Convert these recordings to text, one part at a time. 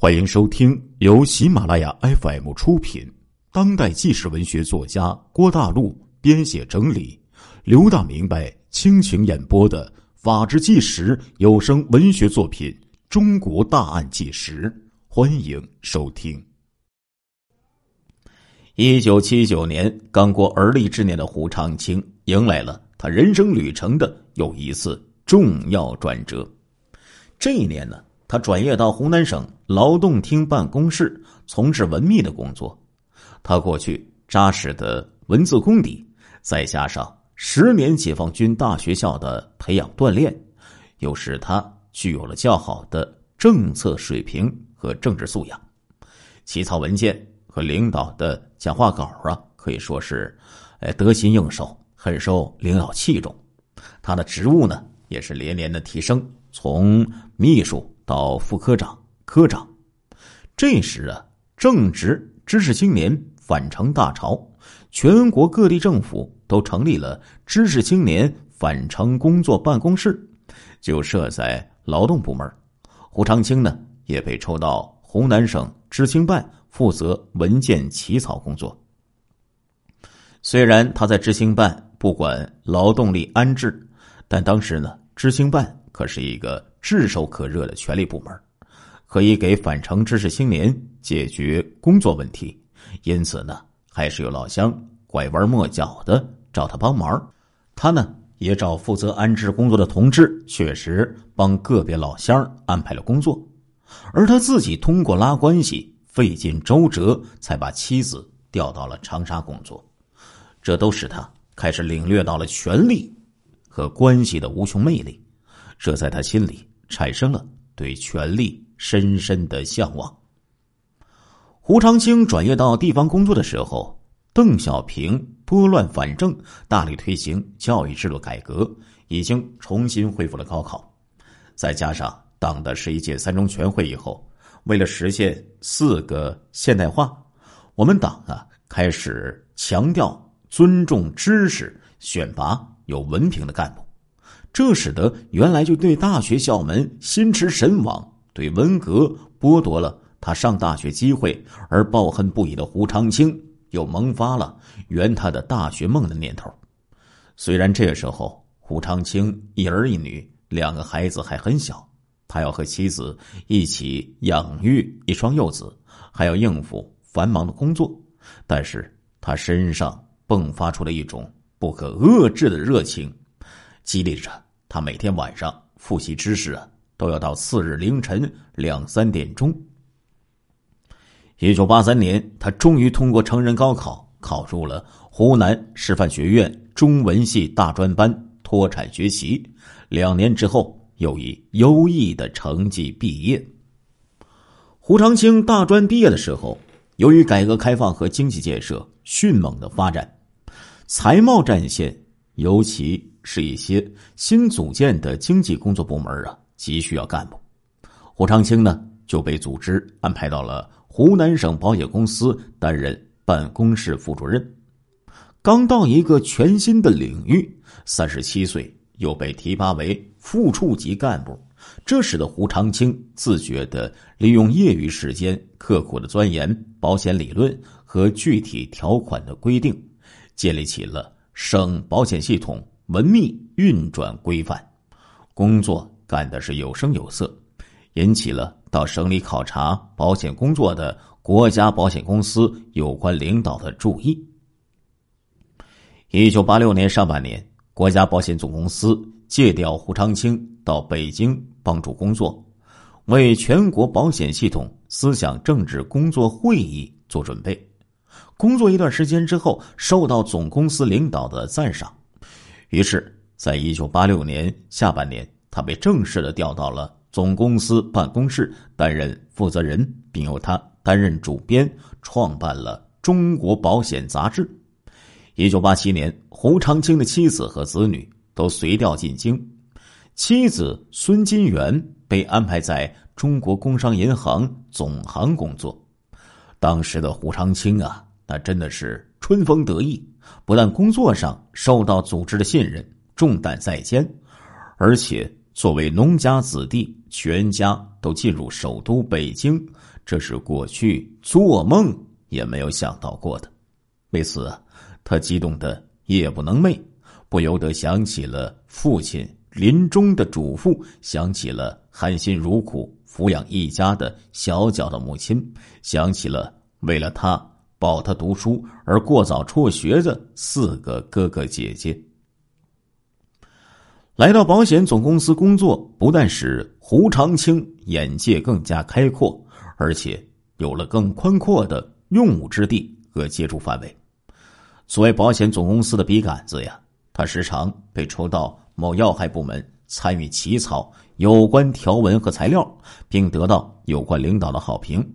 欢迎收听由喜马拉雅 FM 出品、当代纪实文学作家郭大陆编写整理、刘大明白倾情演播的《法制纪实》有声文学作品《中国大案纪实》，欢迎收听。一九七九年，刚过而立之年的胡长清迎来了他人生旅程的又一次重要转折。这一年呢？他转业到湖南省劳动厅办公室从事文秘的工作。他过去扎实的文字功底，再加上十年解放军大学校的培养锻炼，又使他具有了较好的政策水平和政治素养。起草文件和领导的讲话稿啊，可以说是，哎，得心应手，很受领导器重。他的职务呢，也是连连的提升，从秘书。到副科长、科长，这时啊，正值知识青年返城大潮，全国各地政府都成立了知识青年返城工作办公室，就设在劳动部门。胡长清呢，也被抽到湖南省知青办负责文件起草工作。虽然他在知青办不管劳动力安置，但当时呢，知青办可是一个。炙手可热的权力部门，可以给返城知识青年解决工作问题，因此呢，还是有老乡拐弯抹角的找他帮忙。他呢，也找负责安置工作的同志，确实帮个别老乡安排了工作，而他自己通过拉关系，费尽周折，才把妻子调到了长沙工作。这都使他开始领略到了权力和关系的无穷魅力，这在他心里。产生了对权力深深的向往。胡长清转业到地方工作的时候，邓小平拨乱反正，大力推行教育制度改革，已经重新恢复了高考。再加上党的十一届三中全会以后，为了实现四个现代化，我们党啊开始强调尊重知识，选拔有文凭的干部。这使得原来就对大学校门心驰神往、对文革剥夺了他上大学机会而抱恨不已的胡长清，又萌发了圆他的大学梦的念头。虽然这个时候胡长清一儿一女两个孩子还很小，他要和妻子一起养育一双幼子，还要应付繁忙的工作，但是他身上迸发出了一种不可遏制的热情。激励着他，每天晚上复习知识啊，都要到次日凌晨两三点钟。一九八三年，他终于通过成人高考，考入了湖南师范学院中文系大专班，脱产学习。两年之后，又以优异的成绩毕业。胡长清大专毕业的时候，由于改革开放和经济建设迅猛的发展，财贸战线尤其。是一些新组建的经济工作部门啊，急需要干部。胡长清呢就被组织安排到了湖南省保险公司担任办公室副主任。刚到一个全新的领域，三十七岁又被提拔为副处级干部，这使得胡长清自觉的利用业余时间，刻苦的钻研保险理论和具体条款的规定，建立起了省保险系统。文秘运转规范，工作干的是有声有色，引起了到省里考察保险工作的国家保险公司有关领导的注意。一九八六年上半年，国家保险总公司借调胡长清到北京帮助工作，为全国保险系统思想政治工作会议做准备。工作一段时间之后，受到总公司领导的赞赏。于是，在一九八六年下半年，他被正式的调到了总公司办公室担任负责人，并由他担任主编，创办了《中国保险》杂志。一九八七年，胡长清的妻子和子女都随调进京，妻子孙金元被安排在中国工商银行总行工作。当时的胡长清啊，那真的是春风得意。不但工作上受到组织的信任，重担在肩，而且作为农家子弟，全家都进入首都北京，这是过去做梦也没有想到过的。为此，他激动的夜不能寐，不由得想起了父亲临终的嘱咐，想起了含辛茹苦抚养一家的小脚的母亲，想起了为了他保他读书而过早辍学的四个哥哥姐姐。来到保险总公司工作，不但使胡长青眼界更加开阔，而且有了更宽阔的用武之地和接触范围。作为保险总公司的笔杆子呀，他时常被抽到某要害部门参与起草有关条文和材料，并得到有关领导的好评。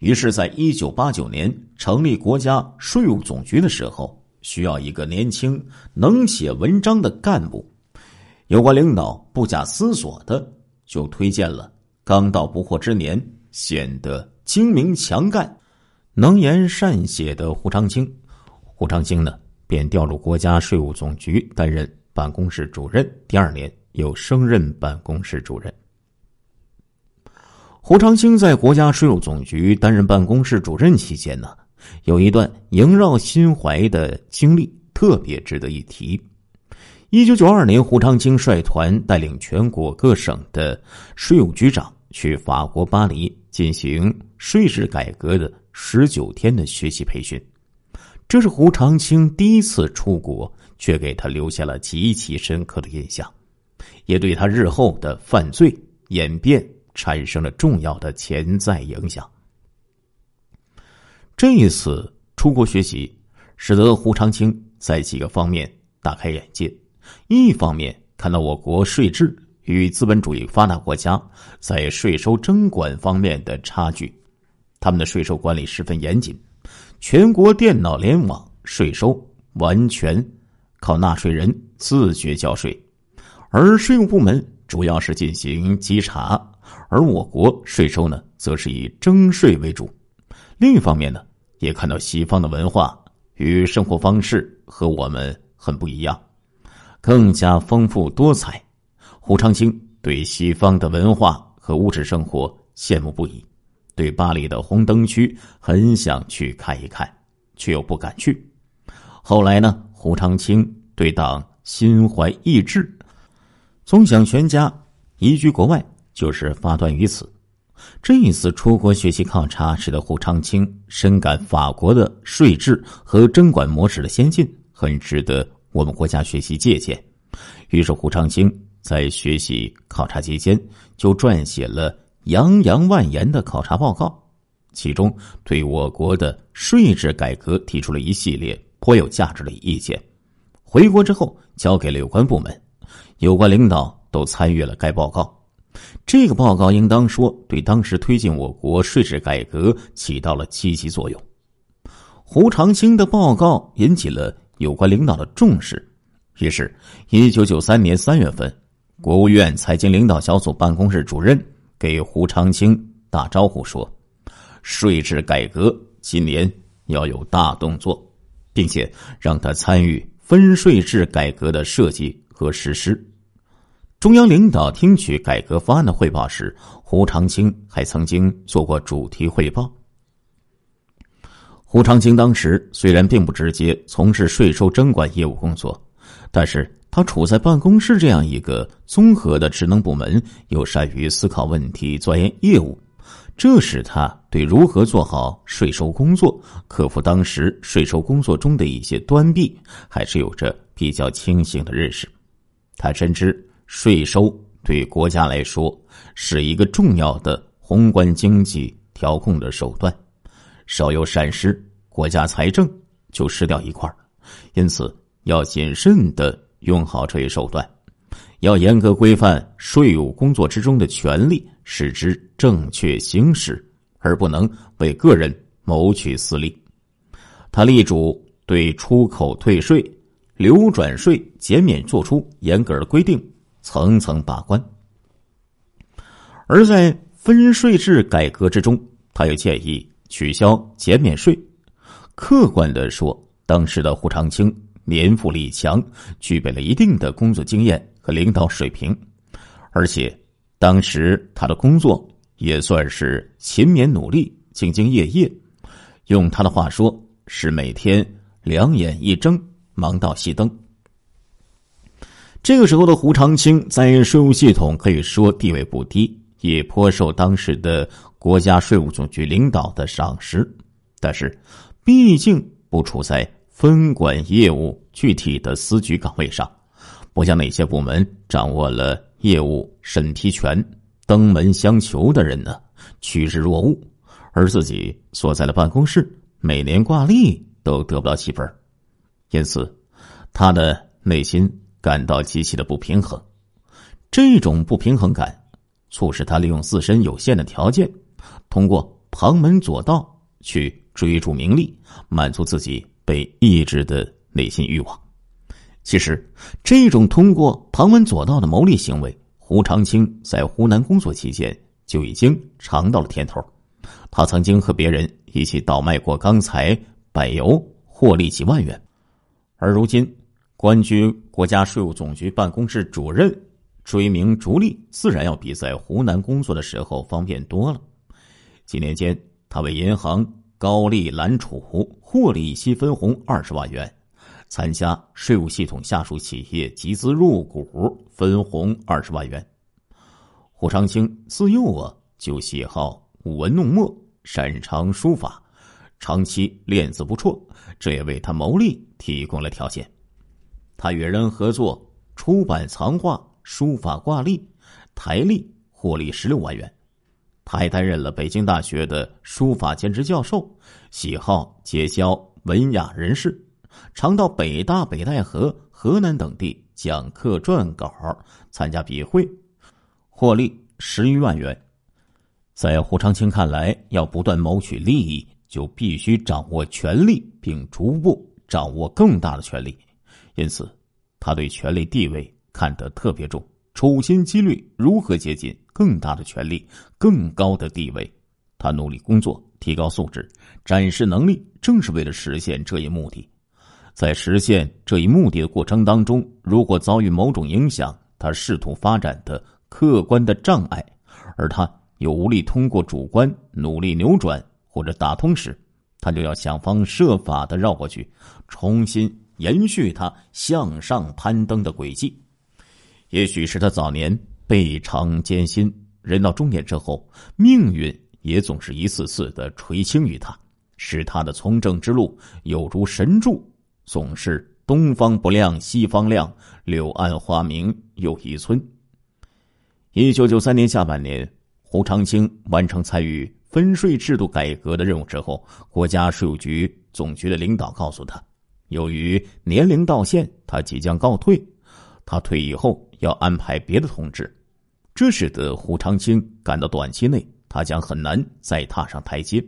于是，在一九八九年成立国家税务总局的时候，需要一个年轻能写文章的干部。有关领导不假思索的就推荐了刚到不惑之年、显得精明强干、能言善写的胡长清。胡长清呢，便调入国家税务总局担任办公室主任。第二年又升任办公室主任。胡长清在国家税务总局担任办公室主任期间呢，有一段萦绕心怀的经历，特别值得一提。一九九二年，胡长清率团带领全国各省的税务局长去法国巴黎进行税制改革的十九天的学习培训。这是胡长清第一次出国，却给他留下了极其深刻的印象，也对他日后的犯罪演变产生了重要的潜在影响。这一次出国学习，使得胡长清在几个方面大开眼界。一方面看到我国税制与资本主义发达国家在税收征管方面的差距，他们的税收管理十分严谨，全国电脑联网，税收完全靠纳税人自觉交税，而税务部门主要是进行稽查，而我国税收呢，则是以征税为主。另一方面呢，也看到西方的文化与生活方式和我们很不一样。更加丰富多彩，胡长清对西方的文化和物质生活羡慕不已，对巴黎的红灯区很想去看一看，却又不敢去。后来呢，胡长清对党心怀意志，总想全家移居国外，就是发端于此。这一次出国学习考察，使得胡长清深感法国的税制和征管模式的先进，很值得。我们国家学习借鉴，于是胡长清在学习考察期间就撰写了洋洋万言的考察报告，其中对我国的税制改革提出了一系列颇有价值的意见。回国之后交给了有关部门，有关领导都参与了该报告。这个报告应当说对当时推进我国税制改革起到了积极作用。胡长清的报告引起了。有关领导的重视，于是，一九九三年三月份，国务院财经领导小组办公室主任给胡长清打招呼说：“税制改革今年要有大动作，并且让他参与分税制改革的设计和实施。”中央领导听取改革方案的汇报时，胡长清还曾经做过主题汇报。胡长清当时虽然并不直接从事税收征管业务工作，但是他处在办公室这样一个综合的职能部门，又善于思考问题、钻研业务，这使他对如何做好税收工作、克服当时税收工作中的一些端弊，还是有着比较清醒的认识。他深知税收对国家来说是一个重要的宏观经济调控的手段。稍有闪失，国家财政就失掉一块因此要谨慎的用好这一手段，要严格规范税务工作之中的权利，使之正确行使，而不能为个人谋取私利。他力主对出口退税、流转税减免作出严格的规定，层层把关。而在分税制改革之中，他又建议。取消减免税，客观的说，当时的胡长清年富力强，具备了一定的工作经验和领导水平，而且当时他的工作也算是勤勉努力、兢兢业业。用他的话说，是每天两眼一睁，忙到熄灯。这个时候的胡长清在税务系统可以说地位不低，也颇受当时的国家税务总局领导的赏识。但是，毕竟不处在分管业务具体的司局岗位上，不像那些部门掌握了业务审批权、登门相求的人呢，趋之若鹜，而自己所在的办公室每年挂历都得不到七分，因此，他的内心。感到极其的不平衡，这种不平衡感促使他利用自身有限的条件，通过旁门左道去追逐名利，满足自己被抑制的内心欲望。其实，这种通过旁门左道的牟利行为，胡长清在湖南工作期间就已经尝到了甜头。他曾经和别人一起倒卖过钢材、柏油，获利几万元，而如今。官居国家税务总局办公室主任，追名逐利，自然要比在湖南工作的时候方便多了。几年间，他为银行高利揽储，获利息分红二十万元；参加税务系统下属企业集资入股，分红二十万元。胡长清自幼啊就喜好舞文弄墨，擅长书法，长期练字不辍，这也为他谋利提供了条件。他与人合作出版藏画、书法挂历，台历获利十六万元。他还担任了北京大学的书法兼职教授，喜好结交文雅人士，常到北大、北戴河、河南等地讲课、撰稿、参加笔会，获利十余万元。在胡长清看来，要不断谋取利益，就必须掌握权力，并逐步掌握更大的权力。因此，他对权力地位看得特别重，处心积虑如何接近更大的权力、更高的地位。他努力工作，提高素质，展示能力，正是为了实现这一目的。在实现这一目的的过程当中，如果遭遇某种影响，他试图发展的客观的障碍，而他又无力通过主观努力扭转或者打通时，他就要想方设法的绕过去，重新。延续他向上攀登的轨迹，也许是他早年倍尝艰辛，人到中年之后，命运也总是一次次的垂青于他，使他的从政之路有如神助，总是东方不亮西方亮，柳暗花明又一村。一九九三年下半年，胡长清完成参与分税制度改革的任务之后，国家税务局总局的领导告诉他。由于年龄到限，他即将告退。他退役后要安排别的同志，这使得胡长清感到短期内他将很难再踏上台阶。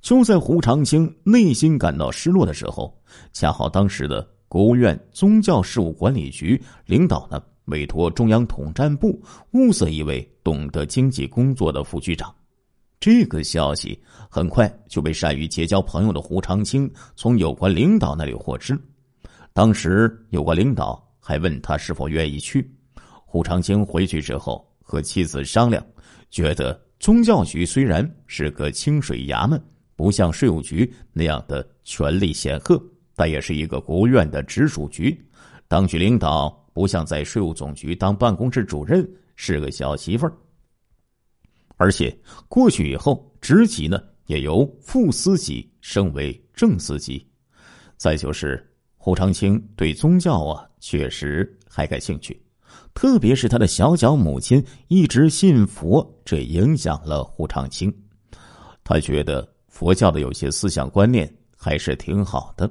就在胡长清内心感到失落的时候，恰好当时的国务院宗教事务管理局领导呢委托中央统战部物色一位懂得经济工作的副局长。这个消息很快就被善于结交朋友的胡长清从有关领导那里获知。当时有关领导还问他是否愿意去。胡长清回去之后和妻子商量，觉得宗教局虽然是个清水衙门，不像税务局那样的权力显赫，但也是一个国务院的直属局。当局领导不像在税务总局当办公室主任，是个小媳妇儿。而且过去以后，职级呢也由副司级升为正司级。再就是胡长清对宗教啊确实还感兴趣，特别是他的小脚母亲一直信佛，这影响了胡长清。他觉得佛教的有些思想观念还是挺好的。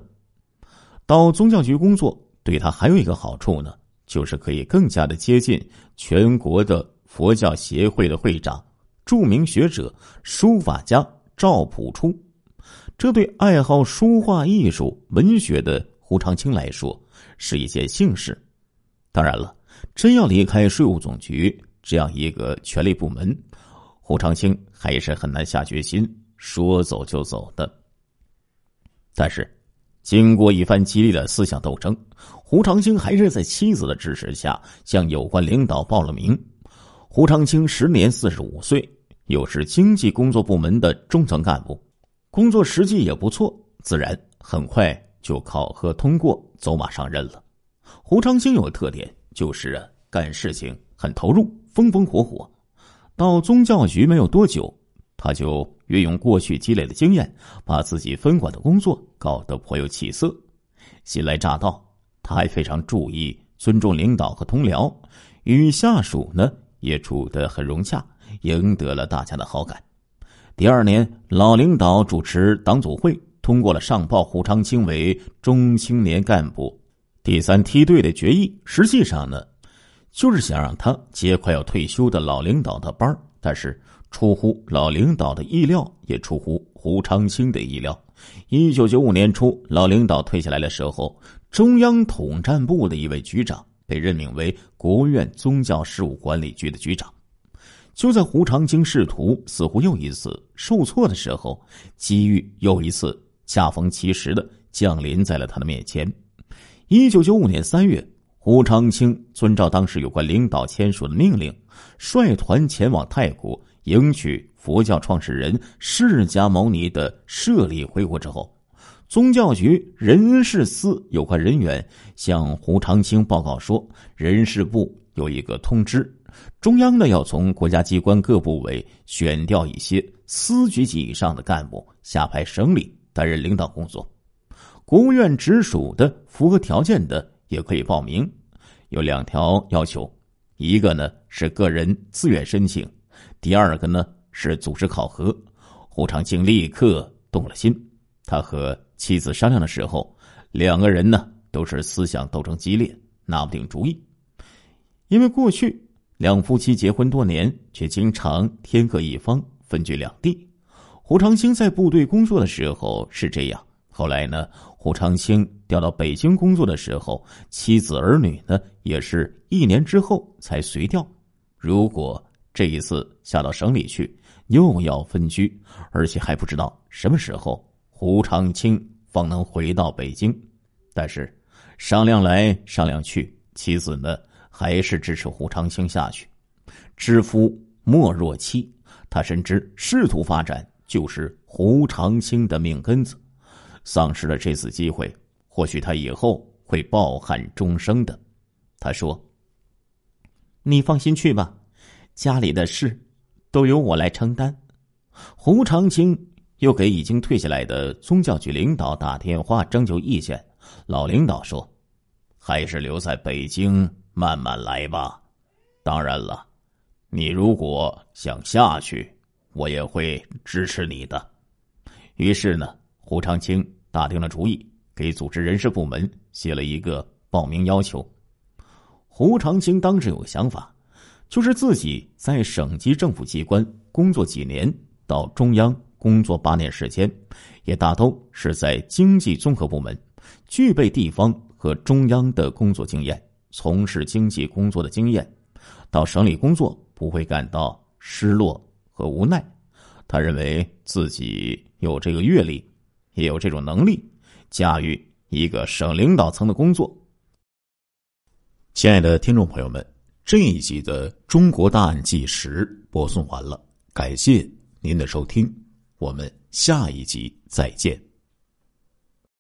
到宗教局工作对他还有一个好处呢，就是可以更加的接近全国的佛教协会的会长。著名学者、书法家赵朴初，这对爱好书画艺术、文学的胡长清来说是一件幸事。当然了，真要离开税务总局这样一个权力部门，胡长清还是很难下决心说走就走的。但是，经过一番激烈的思想斗争，胡长清还是在妻子的支持下向有关领导报了名。胡长清时年四十五岁，又是经济工作部门的中层干部，工作实际也不错，自然很快就考核通过，走马上任了。胡长清有个特点，就是，干事情很投入，风风火火。到宗教局没有多久，他就运用过去积累的经验，把自己分管的工作搞得颇有起色。新来乍到，他还非常注意尊重领导和同僚，与下属呢。也处得很融洽，赢得了大家的好感。第二年，老领导主持党组会，通过了上报胡长清为中青年干部第三梯队的决议。实际上呢，就是想让他接快要退休的老领导的班但是出乎老领导的意料，也出乎胡长清的意料。一九九五年初，老领导退下来的时候，中央统战部的一位局长。被任命为国务院宗教事务管理局的局长。就在胡长清仕途似乎又一次受挫的时候，机遇又一次恰逢其时的降临在了他的面前。一九九五年三月，胡长清遵照当时有关领导签署的命令，率团前往泰国迎娶佛教创始人释迦牟尼的舍利回国之后。宗教局人事司有关人员向胡长清报告说，人事部有一个通知，中央呢要从国家机关各部委选调一些司局级以上的干部下派省里担任领导工作，国务院直属的符合条件的也可以报名。有两条要求，一个呢是个人自愿申请，第二个呢是组织考核。胡长清立刻动了心，他和。妻子商量的时候，两个人呢都是思想斗争激烈，拿不定主意。因为过去两夫妻结婚多年，却经常天各一方，分居两地。胡长清在部队工作的时候是这样，后来呢，胡长清调到北京工作的时候，妻子儿女呢也是一年之后才随调。如果这一次下到省里去，又要分居，而且还不知道什么时候胡长清。方能回到北京，但是商量来商量去，妻子呢还是支持胡长青下去。知夫莫若妻，他深知仕途发展就是胡长青的命根子，丧失了这次机会，或许他以后会抱憾终生的。他说：“你放心去吧，家里的事都由我来承担。”胡长青。又给已经退下来的宗教局领导打电话征求意见，老领导说：“还是留在北京慢慢来吧。当然了，你如果想下去，我也会支持你的。”于是呢，胡长清打定了主意，给组织人事部门写了一个报名要求。胡长清当时有个想法，就是自己在省级政府机关工作几年，到中央。工作八年时间，也大都是在经济综合部门，具备地方和中央的工作经验，从事经济工作的经验，到省里工作不会感到失落和无奈。他认为自己有这个阅历，也有这种能力，驾驭一个省领导层的工作。亲爱的听众朋友们，这一集的《中国大案纪实》播送完了，感谢您的收听。我们下一集再见。